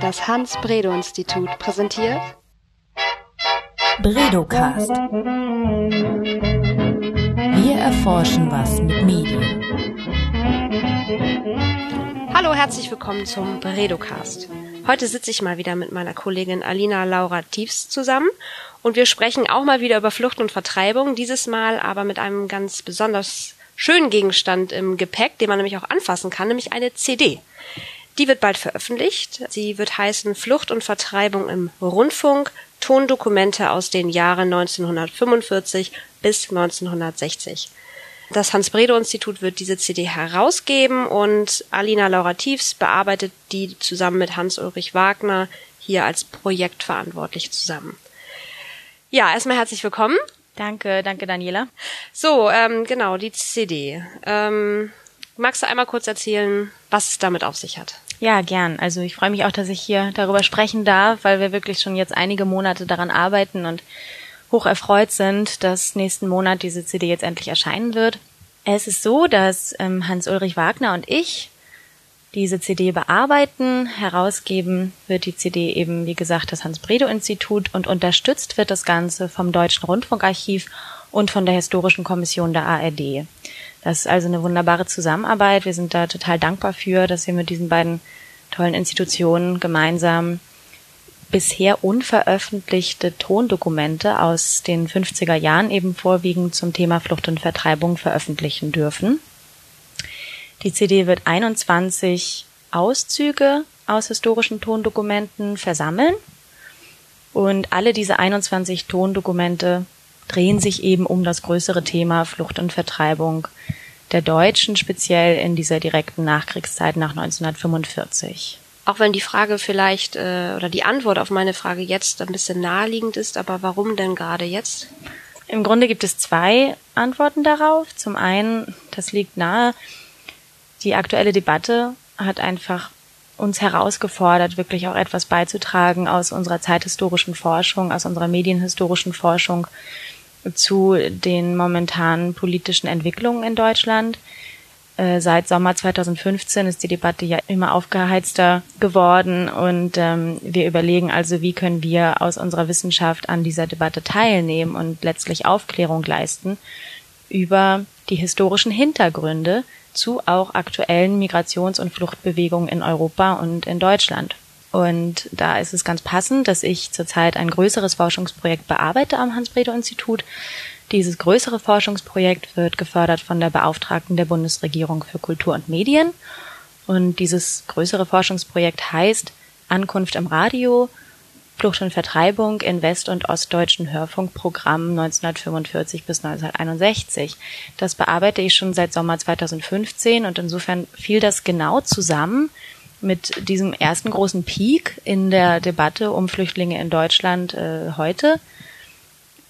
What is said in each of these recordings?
Das Hans-Bredow-Institut präsentiert Bredocast. Wir erforschen was mit Medien. Hallo, herzlich willkommen zum Bredocast. Heute sitze ich mal wieder mit meiner Kollegin Alina Laura Tiefs zusammen und wir sprechen auch mal wieder über Flucht und Vertreibung, dieses Mal aber mit einem ganz besonders schönen Gegenstand im Gepäck, den man nämlich auch anfassen kann, nämlich eine CD. Die wird bald veröffentlicht. Sie wird heißen Flucht und Vertreibung im Rundfunk, Tondokumente aus den Jahren 1945 bis 1960. Das Hans-Bredow-Institut wird diese CD herausgeben und Alina Laura Tiefs bearbeitet die zusammen mit Hans-Ulrich Wagner hier als Projektverantwortlich zusammen. Ja, erstmal herzlich willkommen. Danke, danke Daniela. So, ähm, genau, die CD. Ähm, magst du einmal kurz erzählen, was es damit auf sich hat? Ja, gern. Also ich freue mich auch, dass ich hier darüber sprechen darf, weil wir wirklich schon jetzt einige Monate daran arbeiten und hoch erfreut sind, dass nächsten Monat diese CD jetzt endlich erscheinen wird. Es ist so, dass ähm, Hans-Ulrich Wagner und ich diese CD bearbeiten. Herausgeben wird die CD eben, wie gesagt, das Hans-Bredow-Institut und unterstützt wird das Ganze vom Deutschen Rundfunkarchiv und von der Historischen Kommission der ARD. Das ist also eine wunderbare Zusammenarbeit. Wir sind da total dankbar für, dass wir mit diesen beiden tollen Institutionen gemeinsam bisher unveröffentlichte Tondokumente aus den 50er Jahren eben vorwiegend zum Thema Flucht und Vertreibung veröffentlichen dürfen. Die CD wird 21 Auszüge aus historischen Tondokumenten versammeln und alle diese 21 Tondokumente drehen sich eben um das größere Thema Flucht und Vertreibung der Deutschen, speziell in dieser direkten Nachkriegszeit nach 1945. Auch wenn die Frage vielleicht äh, oder die Antwort auf meine Frage jetzt ein bisschen naheliegend ist, aber warum denn gerade jetzt? Im Grunde gibt es zwei Antworten darauf. Zum einen, das liegt nahe, die aktuelle Debatte hat einfach uns herausgefordert, wirklich auch etwas beizutragen aus unserer zeithistorischen Forschung, aus unserer medienhistorischen Forschung zu den momentanen politischen Entwicklungen in Deutschland. Äh, seit Sommer 2015 ist die Debatte ja immer aufgeheizter geworden und ähm, wir überlegen also, wie können wir aus unserer Wissenschaft an dieser Debatte teilnehmen und letztlich Aufklärung leisten über die historischen Hintergründe zu auch aktuellen Migrations- und Fluchtbewegungen in Europa und in Deutschland. Und da ist es ganz passend, dass ich zurzeit ein größeres Forschungsprojekt bearbeite am Hans-Bredow-Institut. Dieses größere Forschungsprojekt wird gefördert von der Beauftragten der Bundesregierung für Kultur und Medien. Und dieses größere Forschungsprojekt heißt Ankunft im Radio, Flucht und Vertreibung in west- und ostdeutschen Hörfunkprogrammen 1945 bis 1961. Das bearbeite ich schon seit Sommer 2015 und insofern fiel das genau zusammen mit diesem ersten großen Peak in der Debatte um Flüchtlinge in Deutschland äh, heute.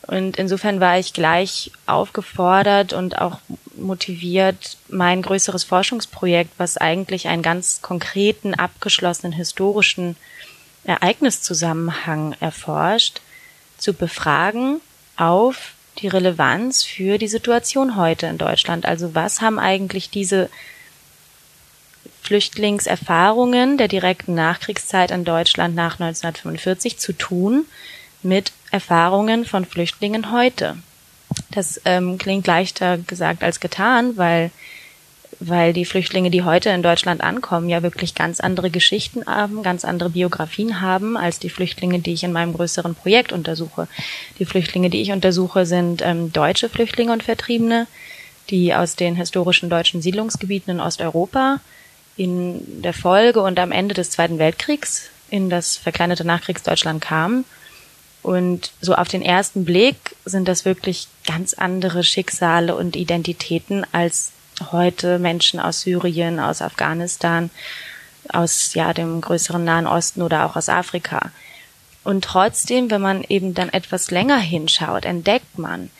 Und insofern war ich gleich aufgefordert und auch motiviert, mein größeres Forschungsprojekt, was eigentlich einen ganz konkreten, abgeschlossenen historischen Ereigniszusammenhang erforscht, zu befragen auf die Relevanz für die Situation heute in Deutschland. Also was haben eigentlich diese Flüchtlingserfahrungen der direkten Nachkriegszeit in Deutschland nach 1945 zu tun mit Erfahrungen von Flüchtlingen heute? Das ähm, klingt leichter gesagt als getan, weil weil die Flüchtlinge, die heute in Deutschland ankommen, ja wirklich ganz andere Geschichten haben, ganz andere Biografien haben als die Flüchtlinge, die ich in meinem größeren Projekt untersuche. Die Flüchtlinge, die ich untersuche, sind ähm, deutsche Flüchtlinge und Vertriebene, die aus den historischen deutschen Siedlungsgebieten in Osteuropa in der Folge und am Ende des Zweiten Weltkriegs in das verkleinerte Nachkriegsdeutschland kamen. Und so auf den ersten Blick sind das wirklich ganz andere Schicksale und Identitäten als heute Menschen aus Syrien, aus Afghanistan, aus ja dem größeren Nahen Osten oder auch aus Afrika. Und trotzdem, wenn man eben dann etwas länger hinschaut, entdeckt man,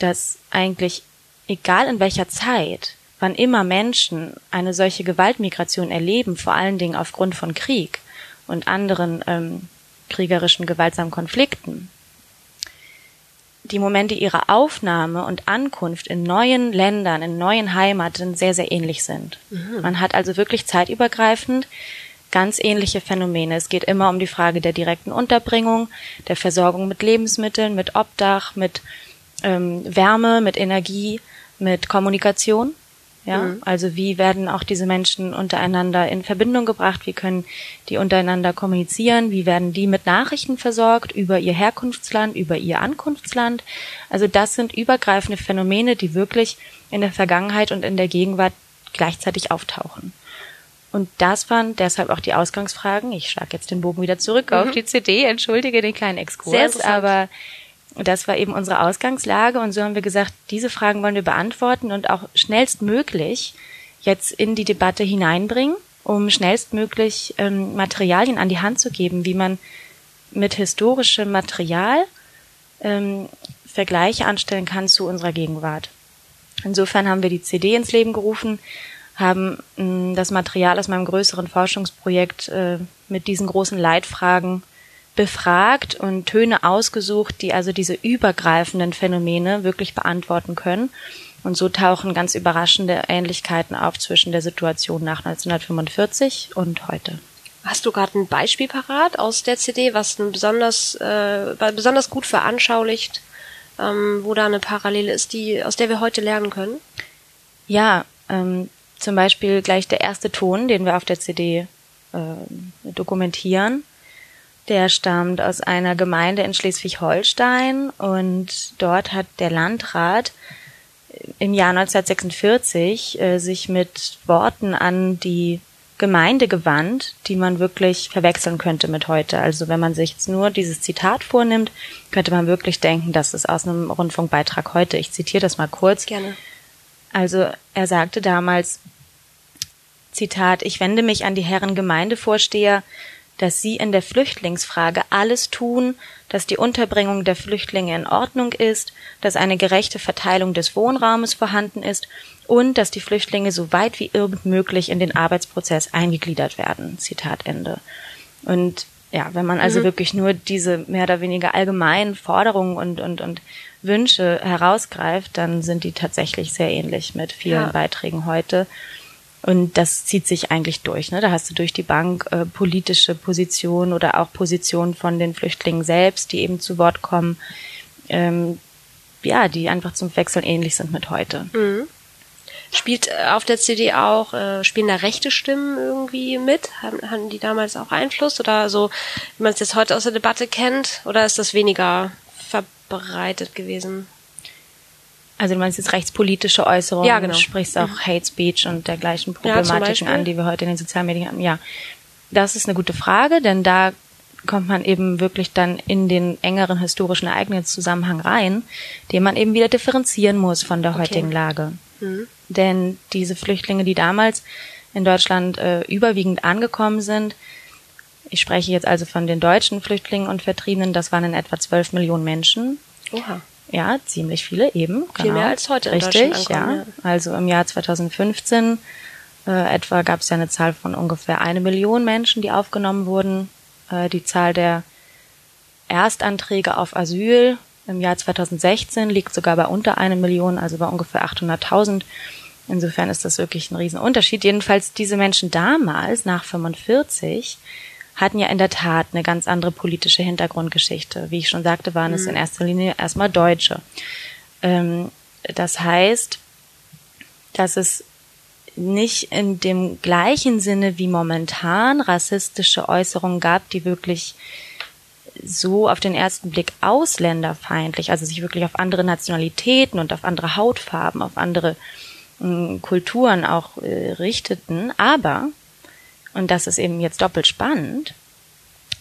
dass eigentlich egal in welcher Zeit, wann immer Menschen eine solche Gewaltmigration erleben, vor allen Dingen aufgrund von Krieg und anderen ähm, kriegerischen gewaltsamen Konflikten, die Momente ihrer Aufnahme und Ankunft in neuen Ländern, in neuen Heimaten sehr, sehr ähnlich sind. Mhm. Man hat also wirklich zeitübergreifend ganz ähnliche Phänomene. Es geht immer um die Frage der direkten Unterbringung, der Versorgung mit Lebensmitteln, mit Obdach, mit ähm, Wärme, mit Energie, mit Kommunikation. Ja, mhm. also wie werden auch diese Menschen untereinander in Verbindung gebracht? Wie können die untereinander kommunizieren? Wie werden die mit Nachrichten versorgt über ihr Herkunftsland, über ihr Ankunftsland? Also das sind übergreifende Phänomene, die wirklich in der Vergangenheit und in der Gegenwart gleichzeitig auftauchen. Und das waren deshalb auch die Ausgangsfragen. Ich schlage jetzt den Bogen wieder zurück mhm. auf die CD, entschuldige den kleinen Exkurs, aber das war eben unsere Ausgangslage und so haben wir gesagt, diese Fragen wollen wir beantworten und auch schnellstmöglich jetzt in die Debatte hineinbringen, um schnellstmöglich ähm, Materialien an die Hand zu geben, wie man mit historischem Material ähm, Vergleiche anstellen kann zu unserer Gegenwart. Insofern haben wir die CD ins Leben gerufen, haben mh, mm, das Material aus meinem größeren Forschungsprojekt äh, mit diesen großen Leitfragen befragt und Töne ausgesucht, die also diese übergreifenden Phänomene wirklich beantworten können. Und so tauchen ganz überraschende Ähnlichkeiten auf zwischen der Situation nach 1945 und heute. Hast du gerade ein Beispiel parat aus der CD, was besonders, äh, besonders gut veranschaulicht, ähm, wo da eine Parallele ist, die, aus der wir heute lernen können? Ja, ähm, zum Beispiel gleich der erste Ton, den wir auf der CD äh, dokumentieren. Der stammt aus einer Gemeinde in Schleswig-Holstein und dort hat der Landrat im Jahr 1946 äh, sich mit Worten an die Gemeinde gewandt, die man wirklich verwechseln könnte mit heute. Also wenn man sich jetzt nur dieses Zitat vornimmt, könnte man wirklich denken, das ist aus einem Rundfunkbeitrag heute. Ich zitiere das mal kurz. Gerne. Also er sagte damals, Zitat, ich wende mich an die Herren Gemeindevorsteher, dass sie in der Flüchtlingsfrage alles tun, dass die Unterbringung der Flüchtlinge in Ordnung ist, dass eine gerechte Verteilung des Wohnraumes vorhanden ist und dass die Flüchtlinge so weit wie irgend möglich in den Arbeitsprozess eingegliedert werden. Zitat Ende. Und ja, wenn man also mhm. wirklich nur diese mehr oder weniger allgemeinen Forderungen und, und, und Wünsche herausgreift, dann sind die tatsächlich sehr ähnlich mit vielen ja. Beiträgen heute. Und das zieht sich eigentlich durch. Ne? Da hast du durch die Bank äh, politische Positionen oder auch Positionen von den Flüchtlingen selbst, die eben zu Wort kommen, ähm, ja, die einfach zum Wechseln ähnlich sind mit heute. Mhm. Spielt äh, auf der CD auch, äh, spielen da rechte Stimmen irgendwie mit? Haben, haben die damals auch Einfluss oder so, wie man es jetzt heute aus der Debatte kennt? Oder ist das weniger verbreitet gewesen? Also du meinst jetzt rechtspolitische Äußerungen, ja, genau. du sprichst auch mhm. Hate Speech und dergleichen Problematiken ja, an, die wir heute in den sozialen Medien haben. Ja, das ist eine gute Frage, denn da kommt man eben wirklich dann in den engeren historischen Ereigniszusammenhang rein, den man eben wieder differenzieren muss von der heutigen okay. Lage. Mhm. Denn diese Flüchtlinge, die damals in Deutschland äh, überwiegend angekommen sind, ich spreche jetzt also von den deutschen Flüchtlingen und Vertriebenen, das waren in etwa zwölf Millionen Menschen. Oha. Ja, ziemlich viele eben. Viel genau. mehr als heute Richtig, in Deutschland ankommen, ja. ja. Also im Jahr 2015 äh, etwa gab es ja eine Zahl von ungefähr eine Million Menschen, die aufgenommen wurden. Äh, die Zahl der Erstanträge auf Asyl im Jahr 2016 liegt sogar bei unter eine Million, also bei ungefähr 800.000. Insofern ist das wirklich ein Riesenunterschied. Jedenfalls diese Menschen damals, nach 45, hatten ja in der Tat eine ganz andere politische Hintergrundgeschichte. Wie ich schon sagte, waren mhm. es in erster Linie erstmal Deutsche. Ähm, das heißt, dass es nicht in dem gleichen Sinne wie momentan rassistische Äußerungen gab, die wirklich so auf den ersten Blick ausländerfeindlich, also sich wirklich auf andere Nationalitäten und auf andere Hautfarben, auf andere äh, Kulturen auch äh, richteten. Aber und das ist eben jetzt doppelt spannend,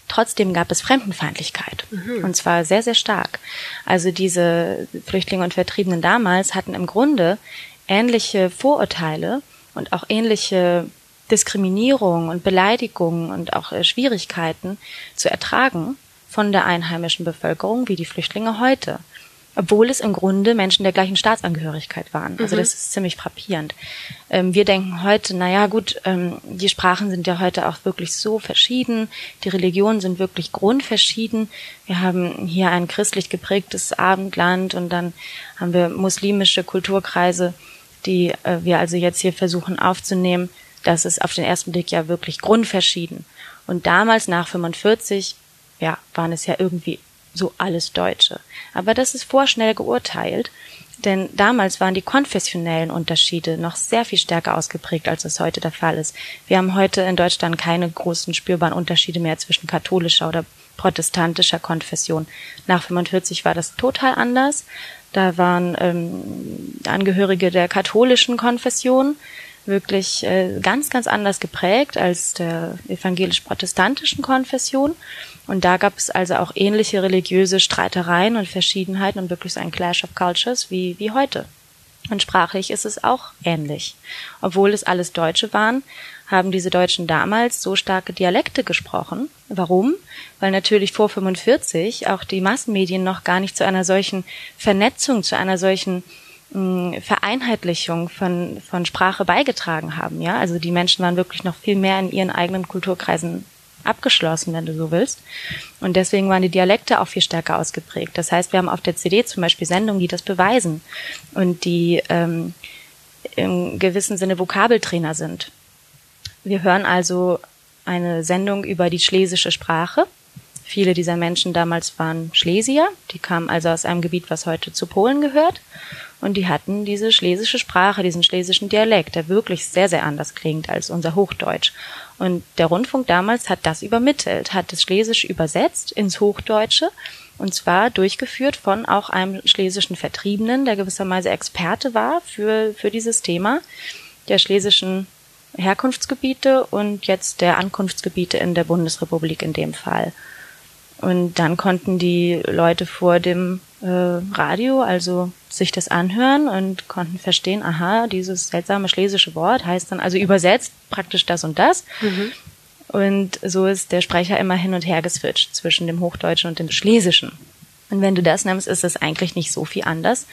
trotzdem gab es Fremdenfeindlichkeit. Mhm. Und zwar sehr, sehr stark. Also diese Flüchtlinge und Vertriebenen damals hatten im Grunde ähnliche Vorurteile und auch ähnliche Diskriminierung und Beleidigungen und auch äh, Schwierigkeiten zu ertragen von der einheimischen Bevölkerung wie die Flüchtlinge heute obwohl es im Grunde Menschen der gleichen Staatsangehörigkeit waren. Also mhm. das ist ziemlich frappierend. Ähm, wir denken heute, na ja, gut, ähm, die Sprachen sind ja heute auch wirklich so verschieden, die Religionen sind wirklich grundverschieden. Wir haben hier ein christlich geprägtes Abendland und dann haben wir muslimische Kulturkreise, die äh, wir also jetzt hier versuchen aufzunehmen. das ist auf den ersten Blick ja wirklich grundverschieden. Und damals nach 45, ja, waren es ja irgendwie so alles Deutsche. Aber das ist vorschnell geurteilt, denn damals waren die konfessionellen Unterschiede noch sehr viel stärker ausgeprägt, als es heute der Fall ist. Wir haben heute in Deutschland keine großen spürbaren Unterschiede mehr zwischen katholischer oder protestantischer Konfession. Nach 45 war das total anders. Da waren ähm, Angehörige der katholischen Konfession wirklich äh, ganz, ganz anders geprägt als der evangelisch-protestantischen Konfession. Und da gab es also auch ähnliche religiöse Streitereien und Verschiedenheiten und wirklich so ein Clash of Cultures wie, wie heute. Und sprachlich ist es auch ähnlich. Obwohl es alles Deutsche waren, haben diese Deutschen damals so starke Dialekte gesprochen. Warum? Weil natürlich vor 45 auch die Massenmedien noch gar nicht zu einer solchen Vernetzung, zu einer solchen mh, Vereinheitlichung von, von Sprache beigetragen haben. Ja, also die Menschen waren wirklich noch viel mehr in ihren eigenen Kulturkreisen abgeschlossen, wenn du so willst. Und deswegen waren die Dialekte auch viel stärker ausgeprägt. Das heißt, wir haben auf der CD zum Beispiel Sendungen, die das beweisen und die ähm, im gewissen Sinne Vokabeltrainer sind. Wir hören also eine Sendung über die schlesische Sprache. Viele dieser Menschen damals waren Schlesier, die kamen also aus einem Gebiet, was heute zu Polen gehört. Und die hatten diese schlesische Sprache, diesen schlesischen Dialekt, der wirklich sehr, sehr anders klingt als unser Hochdeutsch. Und der Rundfunk damals hat das übermittelt, hat das Schlesisch übersetzt ins Hochdeutsche und zwar durchgeführt von auch einem schlesischen Vertriebenen, der gewisserweise Experte war für, für dieses Thema der schlesischen Herkunftsgebiete und jetzt der Ankunftsgebiete in der Bundesrepublik in dem Fall. Und dann konnten die Leute vor dem äh, Radio also sich das anhören und konnten verstehen, aha, dieses seltsame schlesische Wort heißt dann also übersetzt praktisch das und das. Mhm. Und so ist der Sprecher immer hin und her geswitcht zwischen dem Hochdeutschen und dem Schlesischen. Und wenn du das nimmst, ist es eigentlich nicht so viel anders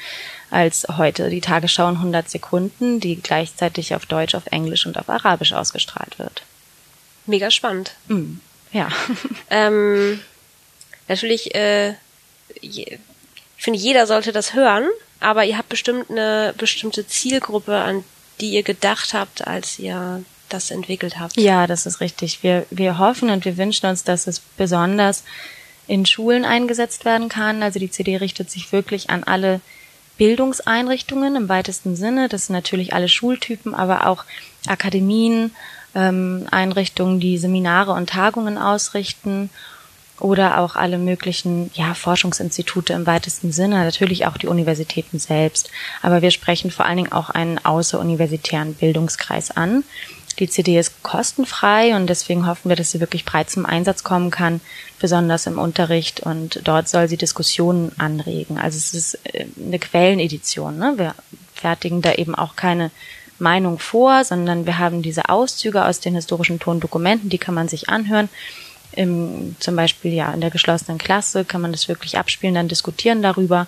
als heute die Tagesschau in 100 Sekunden, die gleichzeitig auf Deutsch, auf Englisch und auf Arabisch ausgestrahlt wird. Mega spannend. Mm, ja. ähm, natürlich, äh, je, ich finde, jeder sollte das hören, aber ihr habt bestimmt eine bestimmte Zielgruppe, an die ihr gedacht habt, als ihr das entwickelt habt. Ja, das ist richtig. Wir, wir hoffen und wir wünschen uns, dass es besonders in Schulen eingesetzt werden kann. Also die CD richtet sich wirklich an alle Bildungseinrichtungen im weitesten Sinne. Das sind natürlich alle Schultypen, aber auch Akademien, ähm, Einrichtungen, die Seminare und Tagungen ausrichten oder auch alle möglichen ja, Forschungsinstitute im weitesten Sinne, natürlich auch die Universitäten selbst. Aber wir sprechen vor allen Dingen auch einen außeruniversitären Bildungskreis an. Die CD ist kostenfrei und deswegen hoffen wir, dass sie wirklich breit zum Einsatz kommen kann, besonders im Unterricht und dort soll sie Diskussionen anregen. Also es ist äh, eine Quellenedition. Ne? Wir fertigen da eben auch keine Meinung vor, sondern wir haben diese Auszüge aus den historischen Tondokumenten, die kann man sich anhören im, zum Beispiel ja in der geschlossenen Klasse kann man das wirklich abspielen, dann diskutieren darüber.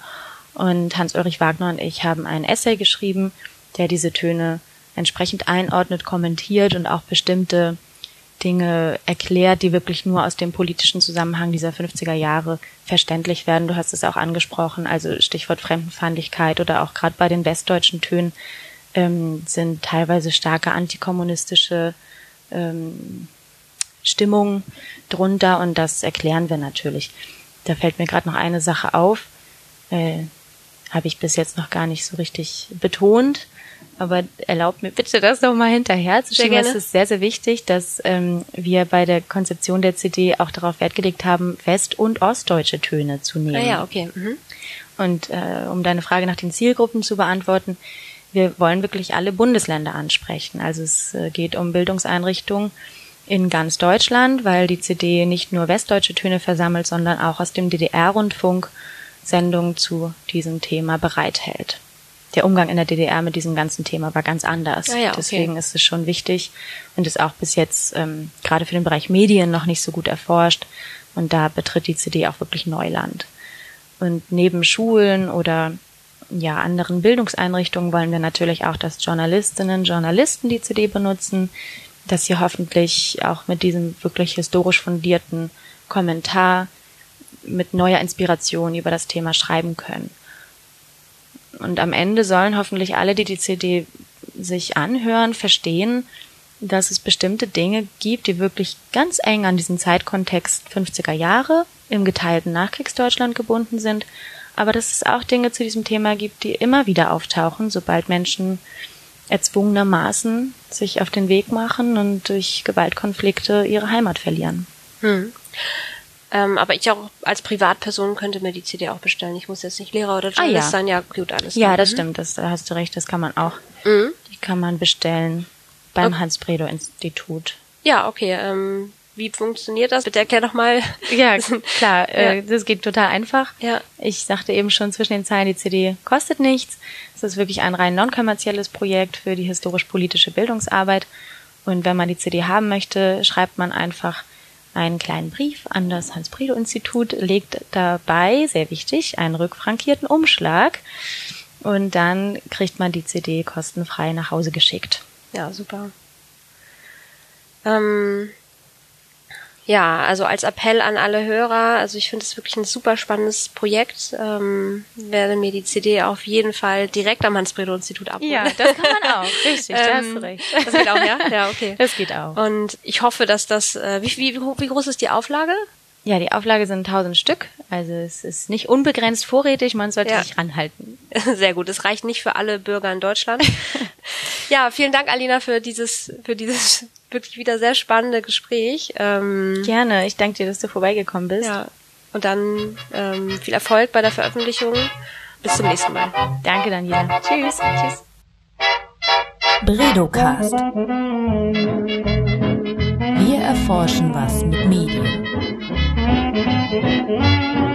Und Hans-Ulrich Wagner und ich haben einen Essay geschrieben, der diese Töne entsprechend einordnet, kommentiert und auch bestimmte Dinge erklärt, die wirklich nur aus dem politischen Zusammenhang dieser 50er Jahre verständlich werden. Du hast es auch angesprochen, also Stichwort Fremdenfeindlichkeit oder auch gerade bei den westdeutschen Tönen ähm, sind teilweise starke antikommunistische ähm, Stimmung drunter und das erklären wir natürlich. Da fällt mir gerade noch eine Sache auf, äh, habe ich bis jetzt noch gar nicht so richtig betont, aber erlaubt mir bitte das noch mal hinterher zu schicken. Es ist sehr, sehr wichtig, dass ähm, wir bei der Konzeption der CD auch darauf Wert gelegt haben, west- und ostdeutsche Töne zu nehmen. Ah ja, okay. Mhm. Und äh, um deine Frage nach den Zielgruppen zu beantworten, wir wollen wirklich alle Bundesländer ansprechen. Also es äh, geht um Bildungseinrichtungen in ganz Deutschland, weil die CD nicht nur westdeutsche Töne versammelt, sondern auch aus dem DDR-Rundfunk Sendungen zu diesem Thema bereithält. Der Umgang in der DDR mit diesem ganzen Thema war ganz anders. Ja, ja, okay. Deswegen ist es schon wichtig und ist auch bis jetzt ähm, gerade für den Bereich Medien noch nicht so gut erforscht. Und da betritt die CD auch wirklich Neuland. Und neben Schulen oder ja, anderen Bildungseinrichtungen wollen wir natürlich auch, dass Journalistinnen, Journalisten die CD benutzen, dass sie hoffentlich auch mit diesem wirklich historisch fundierten Kommentar mit neuer Inspiration über das Thema schreiben können. Und am Ende sollen hoffentlich alle, die die CD sich anhören, verstehen, dass es bestimmte Dinge gibt, die wirklich ganz eng an diesen Zeitkontext 50er Jahre im geteilten Nachkriegsdeutschland gebunden sind, aber dass es auch Dinge zu diesem Thema gibt, die immer wieder auftauchen, sobald Menschen erzwungenermaßen sich auf den Weg machen und durch Gewaltkonflikte ihre Heimat verlieren. Hm. Ähm, aber ich auch als Privatperson könnte mir die CD auch bestellen. Ich muss jetzt nicht Lehrer oder Journalist ah, ja. sein. Ja, gut, alles. Ja, das mhm. stimmt. Das, da hast du recht. Das kann man auch. Mhm. Die kann man bestellen beim okay. Hans-Bredow-Institut. Ja, okay. Ähm, wie funktioniert das? Bitte erklär doch mal. Ja, klar. ja. Äh, das geht total einfach. Ja. Ich sagte eben schon zwischen den Zeilen, die CD kostet nichts. Es ist wirklich ein rein non-kommerzielles Projekt für die historisch-politische Bildungsarbeit. Und wenn man die CD haben möchte, schreibt man einfach einen kleinen Brief an das Hans-Bredow-Institut, legt dabei, sehr wichtig, einen rückfrankierten Umschlag und dann kriegt man die CD kostenfrei nach Hause geschickt. Ja, super. Ähm, ja, also als Appell an alle Hörer, also ich finde es wirklich ein super spannendes Projekt. Ähm, werde mir die CD auf jeden Fall direkt am Hans-Bredow-Institut abholen. Ja, das kann man auch. Richtig, da hast du ähm, recht. Das geht auch, ja? Ja, okay. Das geht auch. Und ich hoffe, dass das, äh, wie, wie, wie groß ist die Auflage? Ja, die Auflage sind 1000 Stück. Also es ist nicht unbegrenzt vorrätig, man sollte ja. sich ranhalten. Sehr gut, es reicht nicht für alle Bürger in Deutschland. ja, vielen Dank, Alina, für dieses, für dieses wirklich wieder sehr spannende Gespräch. Ähm, Gerne, ich danke dir, dass du vorbeigekommen bist. Ja. Und dann ähm, viel Erfolg bei der Veröffentlichung. Bis zum nächsten Mal. Danke, Daniela. Tschüss. Tschüss. Bredocast. Wir erforschen was mit Medien. Thank you.